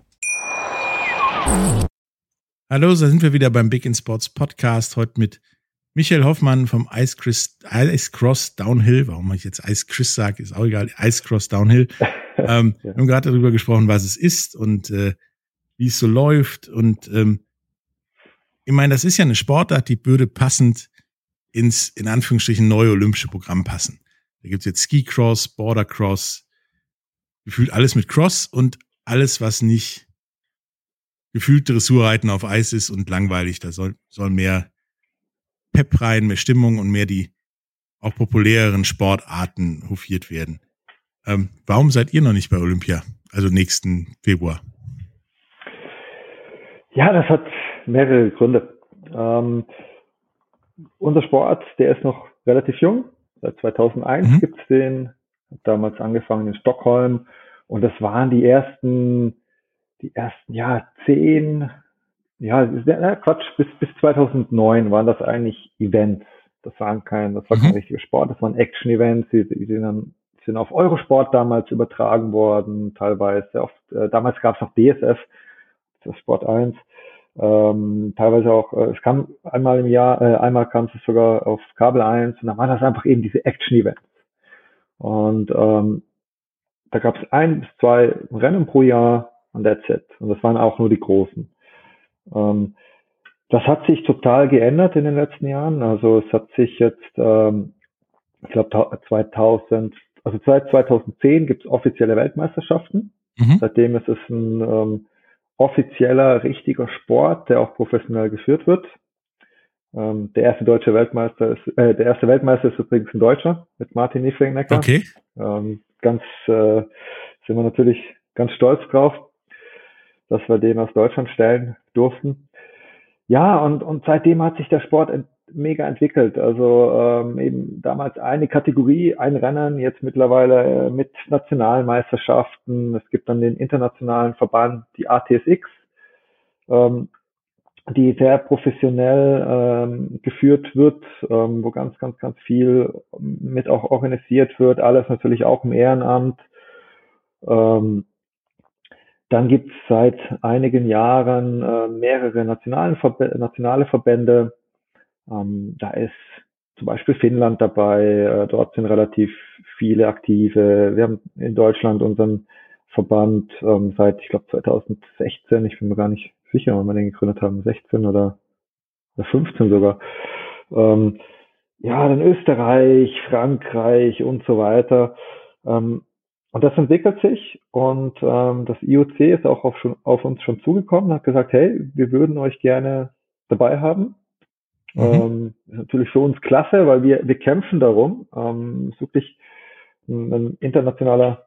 Hallo, da sind wir wieder beim Big in Sports Podcast. Heute mit Michael Hoffmann vom Ice, Chris, Ice Cross Downhill. Warum ich jetzt Ice Chris sage, ist auch egal. Ice Cross Downhill. ähm, ja. Wir haben gerade darüber gesprochen, was es ist und äh, wie es so läuft. Und ähm, ich meine, das ist ja eine Sportart, die würde passend ins, in Anführungsstrichen, neue olympische Programm passen. Da gibt's jetzt Ski Cross, Border Cross, gefühlt alles mit Cross und alles, was nicht gefühlt Dressurreiten auf Eis ist und langweilig. Da soll, soll mehr Pep rein, mehr Stimmung und mehr die auch populäreren Sportarten hofiert werden. Ähm, warum seid ihr noch nicht bei Olympia? Also nächsten Februar. Ja, das hat mehrere Gründe. Ähm, unser Sport, der ist noch relativ jung. Seit 2001 mhm. gibt's den. Hat damals angefangen in Stockholm. Und das waren die ersten die ersten, ja, zehn, ja, na, Quatsch, bis, bis 2009 waren das eigentlich Events. Das waren kein, das war kein mhm. richtiger Sport, das waren Action-Events, die, die sind dann sind auf Eurosport damals übertragen worden, teilweise oft, äh, damals gab es noch DSF, das Sport 1, ähm, teilweise auch, äh, es kam einmal im Jahr, äh, einmal kam es sogar auf Kabel 1 und dann waren das einfach eben diese Action-Events. Und ähm, da gab es ein bis zwei Rennen pro Jahr und that's it. Und das waren auch nur die großen. Ähm, das hat sich total geändert in den letzten Jahren. Also es hat sich jetzt, ähm, ich glaube 2000, also seit 2010 gibt es offizielle Weltmeisterschaften. Mhm. Seitdem ist es ein ähm, offizieller, richtiger Sport, der auch professionell geführt wird. Ähm, der erste deutsche Weltmeister ist, äh, der erste Weltmeister ist übrigens ein Deutscher mit Martin Niefenegger. Okay. Ähm, ganz äh, sind wir natürlich ganz stolz drauf dass wir den aus Deutschland stellen durften. Ja, und, und seitdem hat sich der Sport ent mega entwickelt. Also ähm, eben damals eine Kategorie, ein Rennen, jetzt mittlerweile äh, mit Nationalmeisterschaften. Es gibt dann den internationalen Verband, die ATSX, ähm, die sehr professionell ähm, geführt wird, ähm, wo ganz, ganz, ganz viel mit auch organisiert wird. Alles natürlich auch im Ehrenamt. Ähm, dann gibt es seit einigen Jahren äh, mehrere nationalen Verb nationale Verbände. Ähm, da ist zum Beispiel Finnland dabei. Äh, dort sind relativ viele aktive. Wir haben in Deutschland unseren Verband ähm, seit, ich glaube, 2016. Ich bin mir gar nicht sicher, wann wir den gegründet haben. 16 oder, oder 15 sogar. Ähm, ja, dann Österreich, Frankreich und so weiter. Ähm, und das entwickelt sich und ähm, das IOC ist auch auf, schon, auf uns schon zugekommen und hat gesagt, hey, wir würden euch gerne dabei haben. Mhm. Ähm, ist natürlich für uns klasse, weil wir, wir kämpfen darum. Ähm, ist wirklich ein, ein internationaler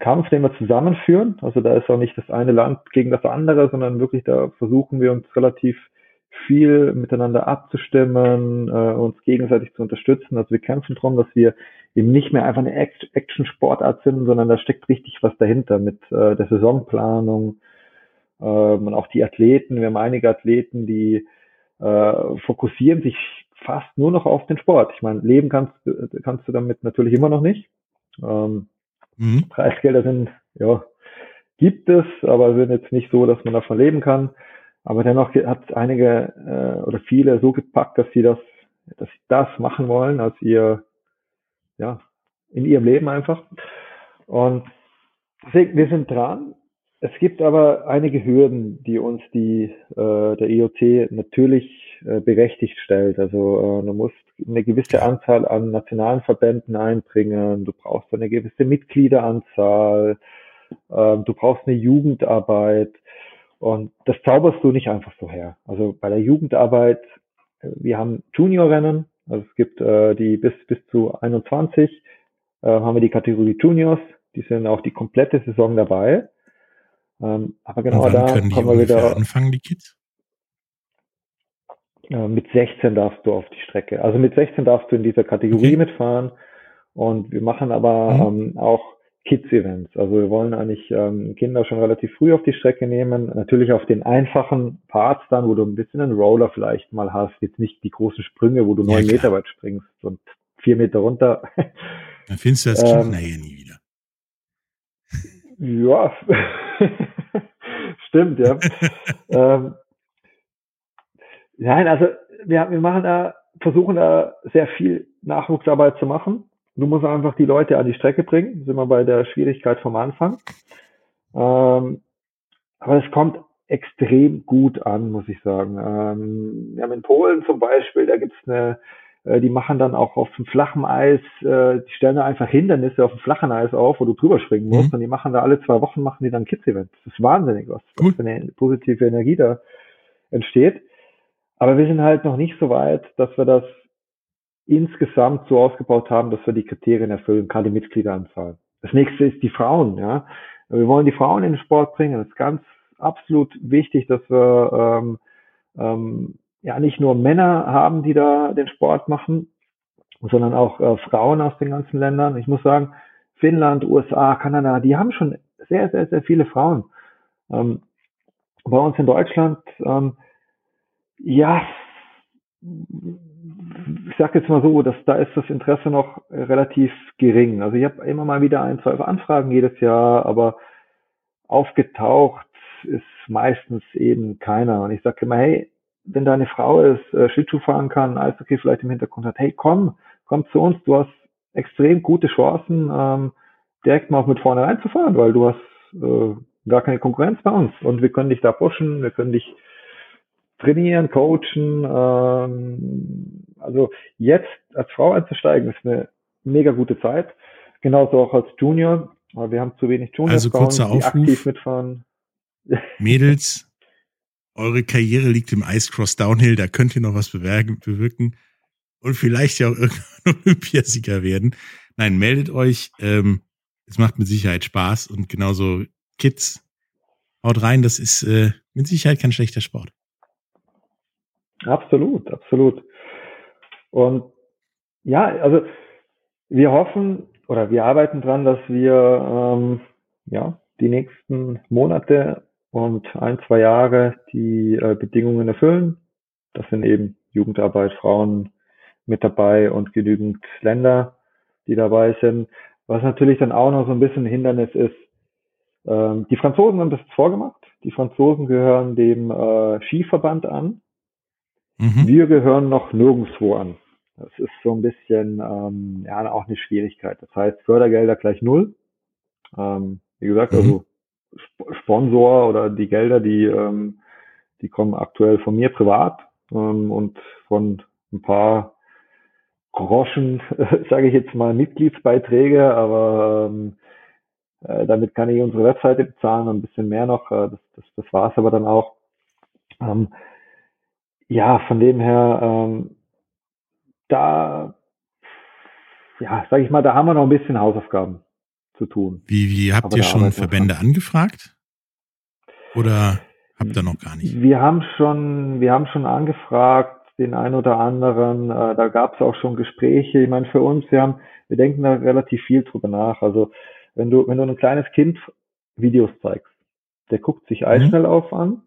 Kampf, den wir zusammenführen. Also da ist auch nicht das eine Land gegen das andere, sondern wirklich da versuchen wir uns relativ viel miteinander abzustimmen, äh, uns gegenseitig zu unterstützen. Also wir kämpfen darum, dass wir eben nicht mehr einfach eine Action-Sportart sind, sondern da steckt richtig was dahinter mit äh, der Saisonplanung ähm, und auch die Athleten. Wir haben einige Athleten, die äh, fokussieren sich fast nur noch auf den Sport. Ich meine, leben kannst, kannst du damit natürlich immer noch nicht. Ähm, mhm. Preisgelder sind, ja, gibt es, aber sind jetzt nicht so, dass man davon leben kann. Aber dennoch hat einige äh, oder viele so gepackt, dass sie das, dass sie das machen wollen als ihr ja, in ihrem Leben einfach. Und deswegen, wir sind dran. Es gibt aber einige Hürden, die uns die äh, der IoT natürlich äh, berechtigt stellt. Also äh, du musst eine gewisse Anzahl an nationalen Verbänden einbringen, du brauchst eine gewisse Mitgliederanzahl, äh, du brauchst eine Jugendarbeit Und das zauberst du nicht einfach so her. Also bei der Jugendarbeit, äh, wir haben Juniorrennen, also es gibt äh, die bis bis zu 21 äh, haben wir die Kategorie Juniors, die sind auch die komplette Saison dabei. Ähm, aber genau da können die kommen wir wieder anfangen, die Kids? Äh, mit 16 darfst du auf die Strecke. Also mit 16 darfst du in dieser Kategorie okay. mitfahren. Und wir machen aber mhm. ähm, auch Kids-Events. Also wir wollen eigentlich ähm, Kinder schon relativ früh auf die Strecke nehmen. Natürlich auf den einfachen Parts dann, wo du ein bisschen einen Roller vielleicht mal hast. Jetzt nicht die großen Sprünge, wo du neun ja, Meter weit springst und vier Meter runter. Dann findest du das Kind ähm, nachher nie wieder. Ja, stimmt, ja. ähm, nein, also wir, wir machen da, versuchen da sehr viel Nachwuchsarbeit zu machen. Du musst einfach die Leute an die Strecke bringen. Sind wir bei der Schwierigkeit vom Anfang. Ähm, aber es kommt extrem gut an, muss ich sagen. Ähm, wir haben in Polen zum Beispiel, da gibt's eine, äh, die machen dann auch auf dem flachen Eis, äh, die stellen da einfach Hindernisse auf dem flachen Eis auf, wo du drüber springen musst. Mhm. Und die machen da alle zwei Wochen, machen die dann Kids-Event. Das ist wahnsinnig, was, was für eine positive Energie da entsteht. Aber wir sind halt noch nicht so weit, dass wir das insgesamt so ausgebaut haben, dass wir die Kriterien erfüllen, gerade die Mitgliederanzahl. Das nächste ist die Frauen, ja. Wir wollen die Frauen in den Sport bringen. Das ist ganz absolut wichtig, dass wir ähm, ähm, ja nicht nur Männer haben, die da den Sport machen, sondern auch äh, Frauen aus den ganzen Ländern. Ich muss sagen, Finnland, USA, Kanada, die haben schon sehr, sehr, sehr viele Frauen. Ähm, bei uns in Deutschland, ähm, ja, ich sage jetzt mal so, dass da ist das Interesse noch relativ gering. Also ich habe immer mal wieder ein, zwei Anfragen jedes Jahr, aber aufgetaucht ist meistens eben keiner. Und ich sage immer, hey, wenn deine Frau ist, äh, Schlittschuh fahren kann, Eishockey vielleicht im Hintergrund hat, hey, komm, komm zu uns, du hast extrem gute Chancen, ähm, direkt mal mit vorne reinzufahren, weil du hast äh, gar keine Konkurrenz bei uns und wir können dich da pushen, wir können dich trainieren, coachen. Ähm, also jetzt als Frau einzusteigen, ist eine mega gute Zeit. Genauso auch als Junior. Aber wir haben zu wenig Junior also kurzer die Aufruf. aktiv mitfahren. Mädels, eure Karriere liegt im Icecross Downhill, da könnt ihr noch was bewirken und vielleicht ja auch irgendwann Olympiasieger werden. Nein, meldet euch. Ähm, es macht mit Sicherheit Spaß und genauso Kids, haut rein, das ist äh, mit Sicherheit kein schlechter Sport. Absolut, absolut. Und ja, also wir hoffen oder wir arbeiten dran, dass wir ähm, ja die nächsten Monate und ein, zwei Jahre die äh, Bedingungen erfüllen. Das sind eben Jugendarbeit, Frauen mit dabei und genügend Länder, die dabei sind. Was natürlich dann auch noch so ein bisschen ein Hindernis ist, ähm, die Franzosen haben das vorgemacht. Die Franzosen gehören dem äh, Skiverband an. Mhm. Wir gehören noch nirgendwo an. Das ist so ein bisschen ähm, ja auch eine Schwierigkeit. Das heißt Fördergelder gleich null. Ähm, wie gesagt, mhm. also Sp Sponsor oder die Gelder, die ähm, die kommen aktuell von mir privat ähm, und von ein paar Groschen, sage ich jetzt mal, Mitgliedsbeiträge, aber ähm, äh, damit kann ich unsere Webseite bezahlen und ein bisschen mehr noch. Äh, das, das, das war es aber dann auch. Ähm, ja, von dem her, ähm, da, ja, sage ich mal, da haben wir noch ein bisschen Hausaufgaben zu tun. Wie, wie habt Aber ihr schon Verbände dran. angefragt? Oder habt ihr noch gar nicht? Wir haben schon, wir haben schon angefragt, den einen oder anderen. Äh, da gab es auch schon Gespräche. Ich meine, für uns, wir haben, wir denken da relativ viel drüber nach. Also wenn du, wenn du ein kleines Kind Videos zeigst, der guckt sich Eisschnelllauf mhm. an,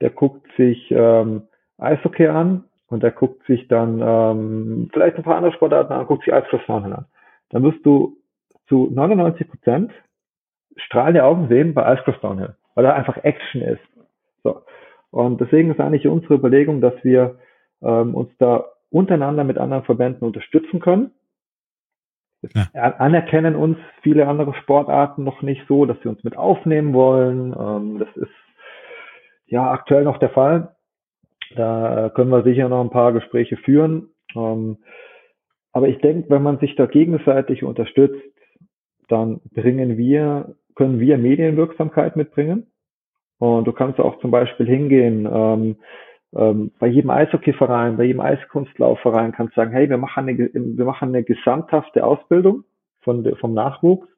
der guckt sich ähm, Eishockey an und der guckt sich dann ähm, vielleicht ein paar andere Sportarten an, guckt sich Eisstofffahren an. Dann wirst du zu 99 Prozent strahlende Augen sehen bei Eiscross Downhill, weil da einfach Action ist. So. Und deswegen ist eigentlich unsere Überlegung, dass wir ähm, uns da untereinander mit anderen Verbänden unterstützen können. Ja. Anerkennen uns viele andere Sportarten noch nicht so, dass sie uns mit aufnehmen wollen. Ähm, das ist ja aktuell noch der Fall. Da können wir sicher noch ein paar Gespräche führen. Ähm, aber ich denke, wenn man sich da gegenseitig unterstützt, dann bringen wir, können wir Medienwirksamkeit mitbringen. Und du kannst auch zum Beispiel hingehen, ähm, ähm, bei jedem Eishockeyverein, bei jedem Eiskunstlaufverein kannst du sagen, hey, wir machen eine, wir machen eine gesamthafte Ausbildung von, vom Nachwuchs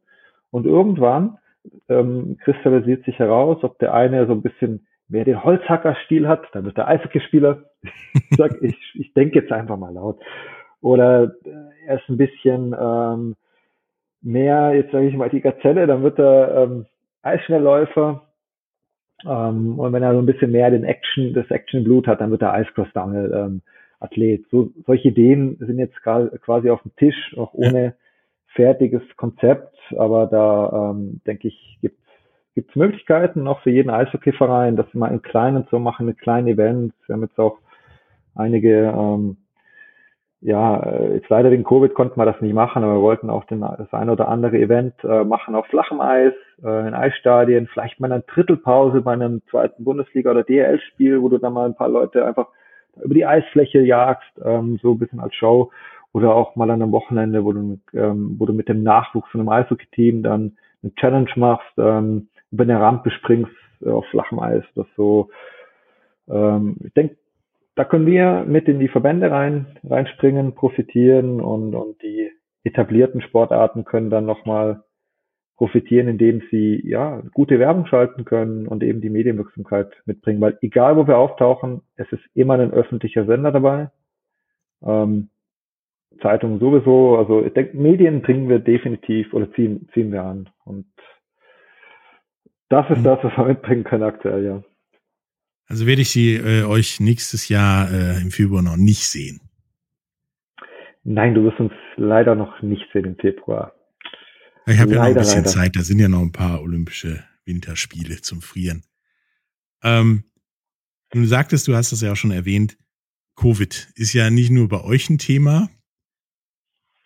und irgendwann ähm, kristallisiert sich heraus, ob der eine so ein bisschen mehr den Holzhackerstil hat, dann wird der Eishockeyspieler. ich sag, ich, ich denke jetzt einfach mal laut. Oder äh, er ist ein bisschen ähm, mehr, jetzt sage ich mal, die Gazelle, dann wird er ähm, Eisschnellläufer. Ähm, und wenn er so ein bisschen mehr den Action, das Action-Blut hat, dann wird er Eiscross-Downhill ähm, Athlet. So, solche Ideen sind jetzt quasi auf dem Tisch, auch ohne fertiges Konzept, aber da ähm, denke ich, gibt es Möglichkeiten, auch für jeden Eishockeyverein, das mal in kleinen zu machen, mit kleinen Events. Wir haben jetzt auch einige ähm, ja, jetzt leider wegen Covid konnten wir das nicht machen, aber wir wollten auch den, das ein oder andere Event äh, machen auf flachem Eis, äh, in Eisstadien, vielleicht mal eine Drittelpause bei einem zweiten Bundesliga- oder DL-Spiel, wo du dann mal ein paar Leute einfach über die Eisfläche jagst, ähm, so ein bisschen als Show. Oder auch mal an einem Wochenende, wo du, ähm, wo du mit dem Nachwuchs von einem Eishockey-Team dann eine Challenge machst, ähm, über eine Rampe springst äh, auf flachem Eis. Das so, ähm, ich denke, da können wir mit in die Verbände rein, reinspringen, profitieren und, und die etablierten Sportarten können dann nochmal profitieren, indem sie ja gute Werbung schalten können und eben die Medienwirksamkeit mitbringen. Weil egal wo wir auftauchen, es ist immer ein öffentlicher Sender dabei. Ähm, Zeitungen sowieso, also ich denke, Medien bringen wir definitiv oder ziehen, ziehen wir an. Und das ist mhm. das, was wir mitbringen können aktuell, ja. Also werde ich sie äh, euch nächstes Jahr äh, im Februar noch nicht sehen. Nein, du wirst uns leider noch nicht sehen im Februar. Ich habe ja noch ein bisschen leider. Zeit, da sind ja noch ein paar olympische Winterspiele zum Frieren. Ähm, du sagtest, du hast das ja auch schon erwähnt, Covid ist ja nicht nur bei euch ein Thema,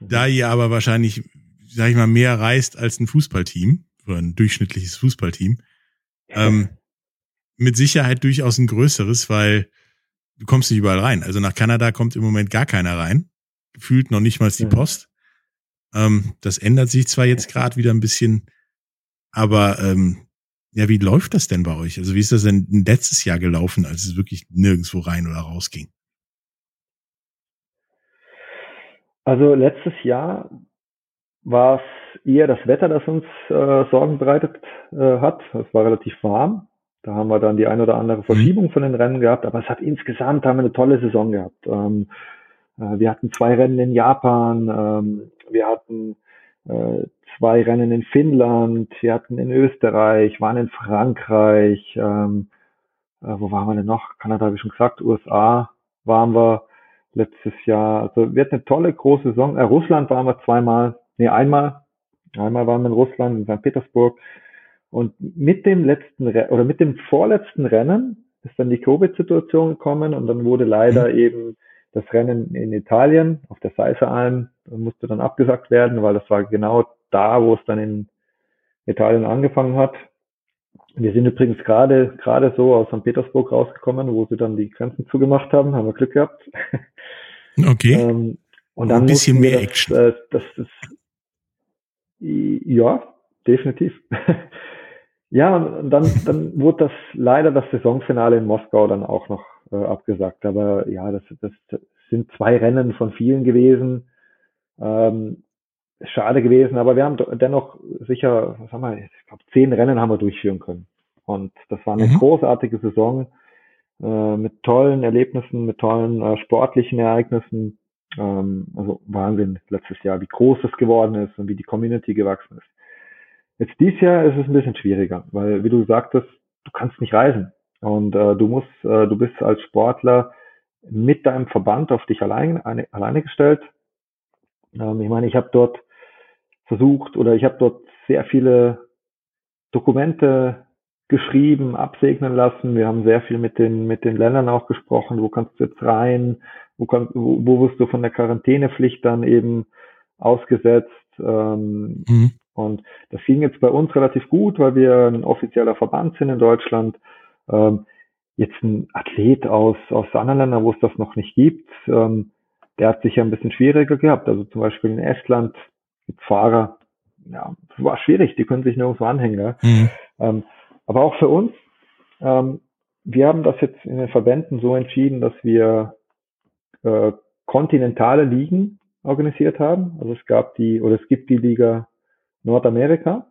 da ihr aber wahrscheinlich, sag ich mal, mehr reist als ein Fußballteam oder ein durchschnittliches Fußballteam. Ähm, mit Sicherheit durchaus ein größeres, weil du kommst nicht überall rein. Also nach Kanada kommt im Moment gar keiner rein. Gefühlt noch nicht mal die Post. Ähm, das ändert sich zwar jetzt gerade wieder ein bisschen, aber ähm, ja, wie läuft das denn bei euch? Also wie ist das denn letztes Jahr gelaufen, als es wirklich nirgendwo rein oder raus ging? Also letztes Jahr war es eher das Wetter, das uns äh, Sorgen bereitet äh, hat. Es war relativ warm. Da haben wir dann die ein oder andere mhm. Verschiebung von den Rennen gehabt, aber es hat insgesamt haben wir eine tolle Saison gehabt. Ähm, äh, wir hatten zwei Rennen in Japan, ähm, wir hatten äh, zwei Rennen in Finnland, wir hatten in Österreich, waren in Frankreich, ähm, äh, wo waren wir denn noch? Kanada habe ich schon gesagt, USA waren wir letztes Jahr. Also wir hatten eine tolle große Saison. Äh, Russland waren wir zweimal, nee, einmal. Einmal waren wir in Russland, in St. Petersburg. Und mit dem letzten Re oder mit dem vorletzten Rennen ist dann die Covid-Situation gekommen und dann wurde leider mhm. eben das Rennen in Italien auf der Seisealm musste dann abgesagt werden, weil das war genau da, wo es dann in Italien angefangen hat. Wir sind übrigens gerade gerade so aus St. Petersburg rausgekommen, wo sie dann die Grenzen zugemacht haben, haben wir Glück gehabt. Okay. ähm, und dann ein bisschen mehr das, Action. Äh, das, das, ja, definitiv. Ja, und dann, dann wurde das leider das Saisonfinale in Moskau dann auch noch äh, abgesagt. Aber ja, das, das, sind zwei Rennen von vielen gewesen. Ähm, schade gewesen, aber wir haben dennoch sicher, was haben wir, ich glaube, zehn Rennen haben wir durchführen können. Und das war eine mhm. großartige Saison äh, mit tollen Erlebnissen, mit tollen äh, sportlichen Ereignissen. Ähm, also Wahnsinn letztes Jahr, wie groß es geworden ist und wie die Community gewachsen ist. Jetzt dieses Jahr ist es ein bisschen schwieriger, weil wie du sagtest, du kannst nicht reisen und äh, du musst, äh, du bist als Sportler mit deinem Verband auf dich allein, eine, alleine gestellt. Ähm, ich meine, ich habe dort versucht oder ich habe dort sehr viele Dokumente geschrieben, absegnen lassen. Wir haben sehr viel mit den mit den Ländern auch gesprochen. Wo kannst du jetzt rein? Wo, kann, wo, wo wirst du von der Quarantänepflicht dann eben ausgesetzt? Ähm, mhm. Und das ging jetzt bei uns relativ gut, weil wir ein offizieller Verband sind in Deutschland. Ähm, jetzt ein Athlet aus, aus anderen Ländern, wo es das noch nicht gibt, ähm, der hat sich ja ein bisschen schwieriger gehabt. Also zum Beispiel in Estland gibt Fahrer, ja, war schwierig, die können sich nirgendwo anhängen. Mhm. Ähm, aber auch für uns Ähm, wir haben das jetzt in den Verbänden so entschieden, dass wir äh, kontinentale Ligen organisiert haben. Also es gab die oder es gibt die Liga Nordamerika.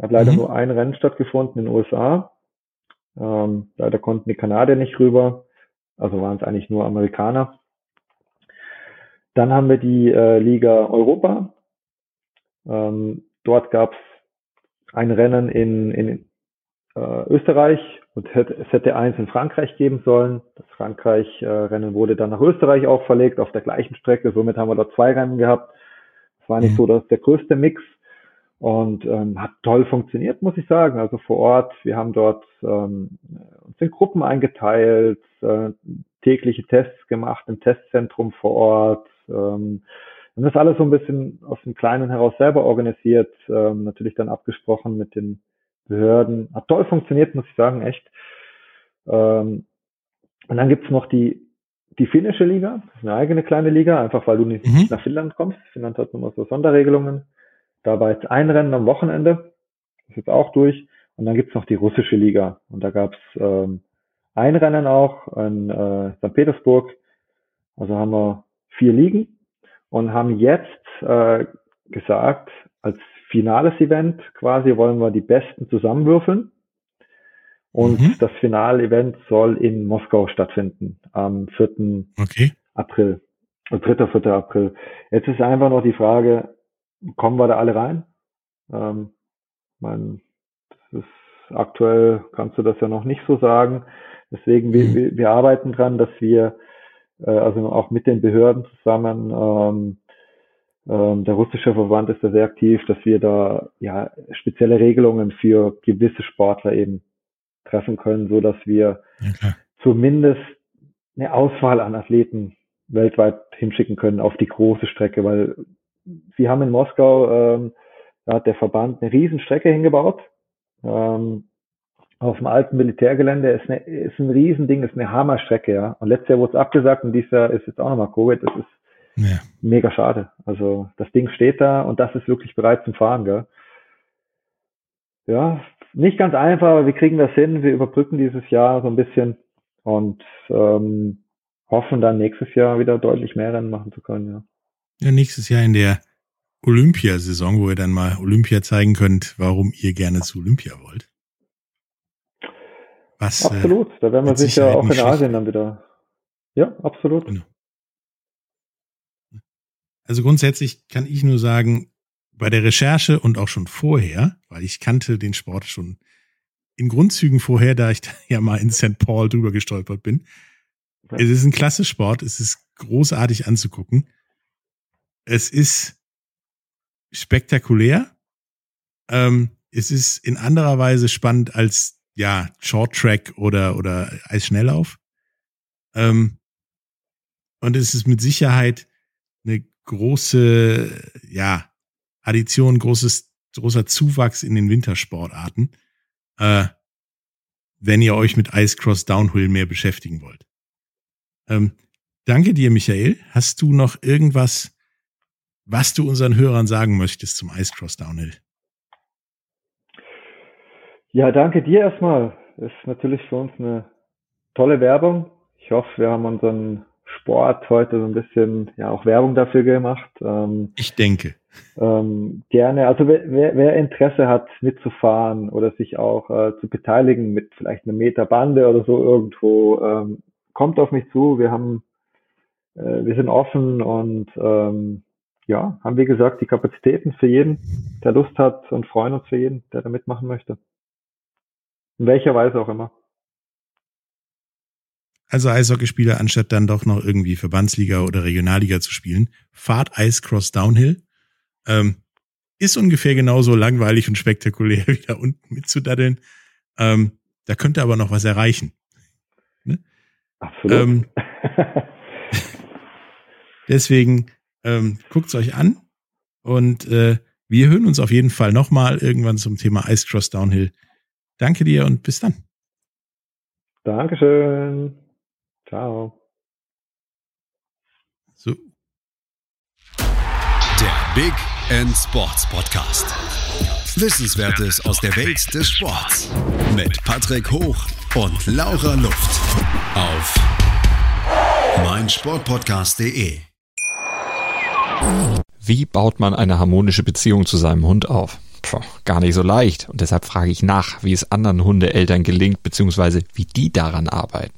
Hat leider Mhm. nur ein Rennen stattgefunden in den USA. Ähm, leider konnten die Kanadier nicht rüber. Also waren es eigentlich nur Amerikaner. Dann haben wir die äh, Liga Europa. Ähm, dort gab es ein Rennen in, in äh, Österreich und hätte, es hätte eins in Frankreich geben sollen. Das Frankreich-Rennen wurde dann nach Österreich auch verlegt, auf der gleichen Strecke. Somit haben wir dort zwei Rennen gehabt. Es war nicht Mhm. so dass der größte Mix und ähm, hat toll funktioniert, muss ich sagen. Also vor Ort, wir haben dort ähm, uns in Gruppen eingeteilt, äh, tägliche Tests gemacht im Testzentrum vor Ort. Ähm, und das alles so ein bisschen aus dem Kleinen heraus selber organisiert, ähm, natürlich dann abgesprochen mit den Behörden. Hat toll funktioniert, muss ich sagen, echt. Ähm, und dann gibt's noch die, die finnische Liga, das ist eine eigene kleine Liga, einfach weil du nicht Mhm. nach Finnland kommst. Finnland hat immer so Sonderregelungen. Da war jetzt ein Rennen am Wochenende, das ist jetzt auch durch. Und dann gibt's noch die russische Liga. Und da gab's ähm, ein Rennen auch in äh, St. Petersburg. Also haben wir vier Ligen und haben jetzt äh, gesagt, als finales Event quasi wollen wir die Besten zusammenwürfeln. Und Mhm. das Finalevent soll in Moskau stattfinden am 4. Okay. April. Und 3. 4. April. Jetzt ist einfach noch die Frage, kommen wir da alle rein? Ähm, mein, das ist aktuell kannst du das ja noch nicht so sagen. Deswegen, wir, Mhm. wir, wir arbeiten dran, dass wir, äh, also auch mit den Behörden zusammen, ähm, ähm, der russische Verband ist da sehr aktiv, dass wir da ja spezielle Regelungen für gewisse Sportler eben treffen können, so dass wir klar. zumindest eine Auswahl an Athleten weltweit hinschicken können auf die große Strecke, weil sie haben in Moskau, ähm, da hat der Verband eine Riesenstrecke hingebaut. Ähm, auf dem alten Militärgelände ist, eine, ist ein Riesending, ist eine Hammerstrecke, ja. Und letztes Jahr wurde es abgesagt und dieses Jahr ist jetzt auch nochmal Covid. Das ist Ja. mega schade. Also das Ding steht da und das ist wirklich bereit zum Fahren, gell? Ja, nicht ganz einfach, aber wir kriegen das hin. Wir überbrücken dieses Jahr so ein bisschen und ähm, hoffen dann nächstes Jahr wieder deutlich mehr Rennen machen zu können, ja. ja, nächstes Jahr in der Olympiasaison, wo ihr dann mal Olympia zeigen könnt, warum ihr gerne zu Olympia wollt. Was, äh, Absolut. Da werden wir sicher auch in Asien dann wieder. Ja, absolut. Genau. Also grundsätzlich kann ich nur sagen, bei der Recherche und auch schon vorher, weil ich kannte den Sport schon in Grundzügen vorher, da ich da ja mal in St. Paul drüber gestolpert bin. Ja. Es ist ein klasse Sport, es ist großartig anzugucken. Es ist spektakulär. Ähm, es ist in anderer Weise spannend als ja Short Track oder oder Eisschnelllauf. Ähm, und es ist mit Sicherheit große ja Addition, großes großer Zuwachs in den Wintersportarten, äh, wenn ihr euch mit Ice Cross Downhill mehr beschäftigen wollt. Ähm, danke dir, Michael. Hast du noch irgendwas, was du unseren Hörern sagen möchtest zum Ice Cross Downhill? Ja, danke dir erstmal. Ist natürlich für uns eine tolle Werbung. Ich hoffe, wir haben unseren Sport heute so ein bisschen ja auch Werbung dafür gemacht. Ähm, Ich denke. ähm, gerne, also wer, wer, Interesse hat mitzufahren oder sich auch äh, zu beteiligen mit vielleicht einer Meter Bande oder so irgendwo, ähm, kommt auf mich zu. Wir haben, äh, wir sind offen und ähm, ja, haben wie gesagt die Kapazitäten für jeden, der Lust hat und freuen uns für jeden, der da mitmachen möchte. In welcher Weise auch immer. Also Eishockeyspieler, anstatt dann doch noch irgendwie Verbandsliga oder Regionalliga zu spielen, fahrt Ice Cross Downhill. Ähm, ist ungefähr genauso langweilig und spektakulär wie da unten mitzudaddeln. Ähm, da könnte aber noch was erreichen. Absolut. Ähm, Deswegen ähm, guckt's euch an und äh, wir hören uns auf jeden Fall nochmal irgendwann zum Thema Ice Cross Downhill. Danke dir und bis dann. Dankeschön. Ciao. So, Der Big End Sports Podcast. Wissenswertes aus der Welt des Sports. Mit Patrick Hoch und Laura Luft auf meinsportpodcast.de. Wie baut man eine harmonische Beziehung zu seinem Hund auf? Puh, gar nicht so leicht. Und deshalb frage ich nach, wie es anderen Hundeeltern gelingt, beziehungsweise wie die daran arbeiten.